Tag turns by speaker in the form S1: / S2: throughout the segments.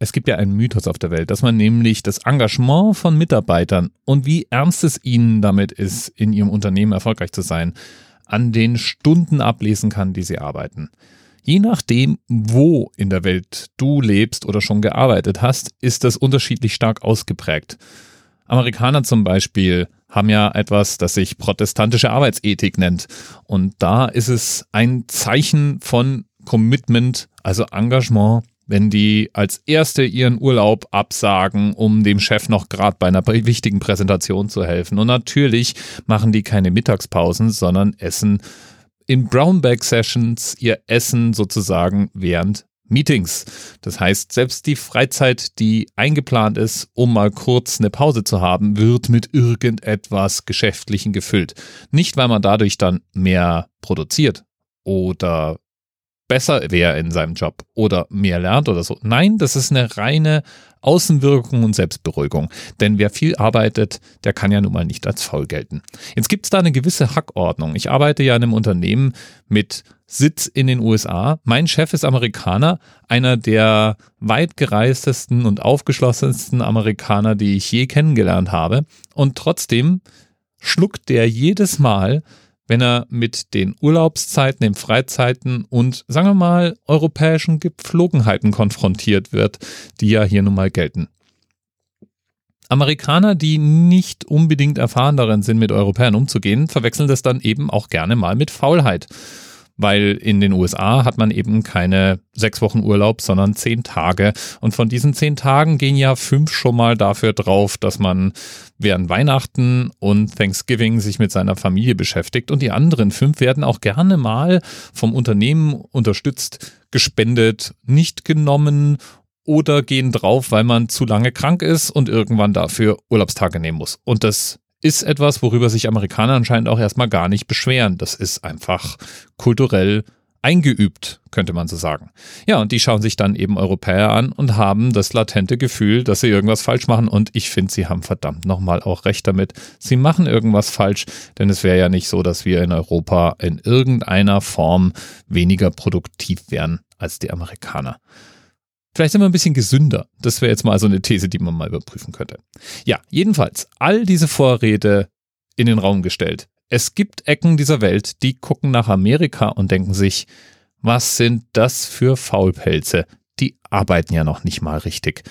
S1: Es gibt ja einen Mythos auf der Welt, dass man nämlich das Engagement von Mitarbeitern und wie ernst es ihnen damit ist, in ihrem Unternehmen erfolgreich zu sein, an den Stunden ablesen kann, die sie arbeiten. Je nachdem, wo in der Welt du lebst oder schon gearbeitet hast, ist das unterschiedlich stark ausgeprägt. Amerikaner zum Beispiel haben ja etwas, das sich protestantische Arbeitsethik nennt. Und da ist es ein Zeichen von Commitment, also Engagement, wenn die als erste ihren Urlaub absagen, um dem Chef noch gerade bei einer wichtigen Präsentation zu helfen. Und natürlich machen die keine Mittagspausen, sondern essen in Brownback Sessions ihr Essen sozusagen während Meetings. Das heißt, selbst die Freizeit, die eingeplant ist, um mal kurz eine Pause zu haben, wird mit irgendetwas Geschäftlichen gefüllt. Nicht, weil man dadurch dann mehr produziert oder besser wäre in seinem Job oder mehr lernt oder so. Nein, das ist eine reine Außenwirkung und Selbstberuhigung. Denn wer viel arbeitet, der kann ja nun mal nicht als faul gelten. Jetzt gibt es da eine gewisse Hackordnung. Ich arbeite ja in einem Unternehmen mit Sitz in den USA. Mein Chef ist Amerikaner, einer der weitgereistesten und aufgeschlossensten Amerikaner, die ich je kennengelernt habe. Und trotzdem schluckt der jedes Mal wenn er mit den Urlaubszeiten, den Freizeiten und, sagen wir mal, europäischen Gepflogenheiten konfrontiert wird, die ja hier nun mal gelten. Amerikaner, die nicht unbedingt erfahren darin sind, mit Europäern umzugehen, verwechseln das dann eben auch gerne mal mit Faulheit weil in den USA hat man eben keine sechs Wochen Urlaub, sondern zehn Tage. Und von diesen zehn Tagen gehen ja fünf schon mal dafür drauf, dass man während Weihnachten und Thanksgiving sich mit seiner Familie beschäftigt. Und die anderen fünf werden auch gerne mal vom Unternehmen unterstützt, gespendet, nicht genommen oder gehen drauf, weil man zu lange krank ist und irgendwann dafür Urlaubstage nehmen muss. Und das ist etwas, worüber sich Amerikaner anscheinend auch erstmal gar nicht beschweren. Das ist einfach kulturell eingeübt, könnte man so sagen. Ja, und die schauen sich dann eben Europäer an und haben das latente Gefühl, dass sie irgendwas falsch machen. Und ich finde, sie haben verdammt nochmal auch recht damit. Sie machen irgendwas falsch, denn es wäre ja nicht so, dass wir in Europa in irgendeiner Form weniger produktiv wären als die Amerikaner. Vielleicht sind wir ein bisschen gesünder. Das wäre jetzt mal so eine These, die man mal überprüfen könnte. Ja, jedenfalls, all diese Vorräte in den Raum gestellt. Es gibt Ecken dieser Welt, die gucken nach Amerika und denken sich, was sind das für Faulpelze? Die arbeiten ja noch nicht mal richtig.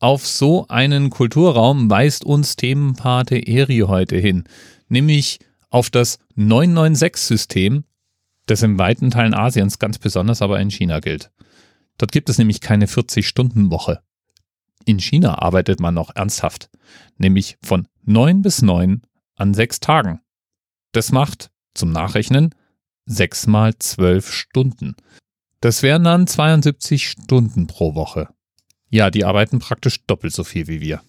S1: Auf so einen Kulturraum weist uns Themenpate Eri heute hin, nämlich auf das 996-System, das in weiten Teilen Asiens, ganz besonders aber in China gilt. Dort gibt es nämlich keine 40-Stunden-Woche. In China arbeitet man noch ernsthaft, nämlich von 9 bis 9 an sechs Tagen. Das macht, zum Nachrechnen, 6 mal 12 Stunden. Das wären dann 72 Stunden pro Woche. Ja, die arbeiten praktisch doppelt so viel wie wir.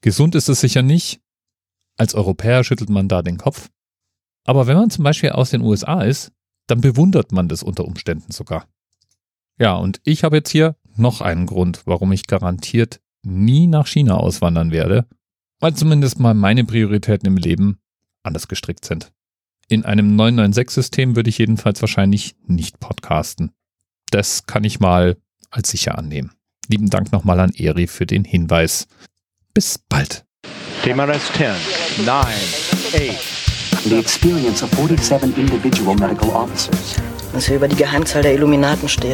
S1: Gesund ist es sicher nicht. Als Europäer schüttelt man da den Kopf. Aber wenn man zum Beispiel aus den USA ist, dann bewundert man das unter Umständen sogar. Ja, und ich habe jetzt hier noch einen Grund, warum ich garantiert nie nach China auswandern werde, weil zumindest mal meine Prioritäten im Leben anders gestrickt sind. In einem 996-System würde ich jedenfalls wahrscheinlich nicht podcasten. Das kann ich mal als sicher annehmen. Lieben Dank nochmal an Eri für den Hinweis. Bis bald.
S2: TMRS 10, 9, 8.
S3: The experience of 47 individual medical officers.
S4: Was hier über die Geheimzahl der Illuminaten steht.